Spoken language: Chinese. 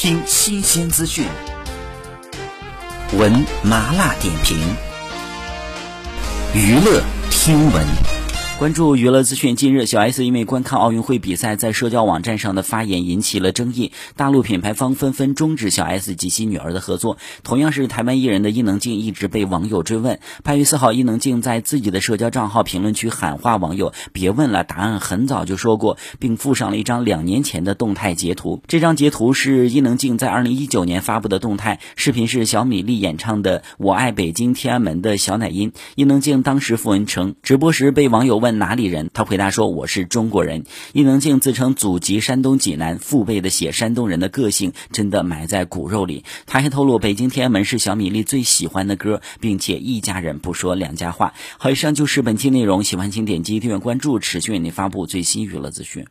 听新鲜资讯，闻麻辣点评，娱乐听闻。关注娱乐资讯。近日，小 S 因为观看奥运会比赛，在社交网站上的发言引起了争议，大陆品牌方纷纷终止小 S 及其女儿的合作。同样是台湾艺人的伊能静一直被网友追问。八月四号，伊能静在自己的社交账号评论区喊话网友：“别问了，答案很早就说过。”并附上了一张两年前的动态截图。这张截图是伊能静在二零一九年发布的动态视频，是小米粒演唱的《我爱北京天安门》的小奶音。伊能静当时附文称，直播时被网友问。哪里人？他回答说：“我是中国人。”伊能静自称祖籍山东济南，父辈的写山东人的个性真的埋在骨肉里。他还透露，《北京天安门》是小米粒最喜欢的歌，并且一家人不说两家话。好，以上就是本期内容，喜欢请点击订阅关注，持续为您发布最新娱乐资讯。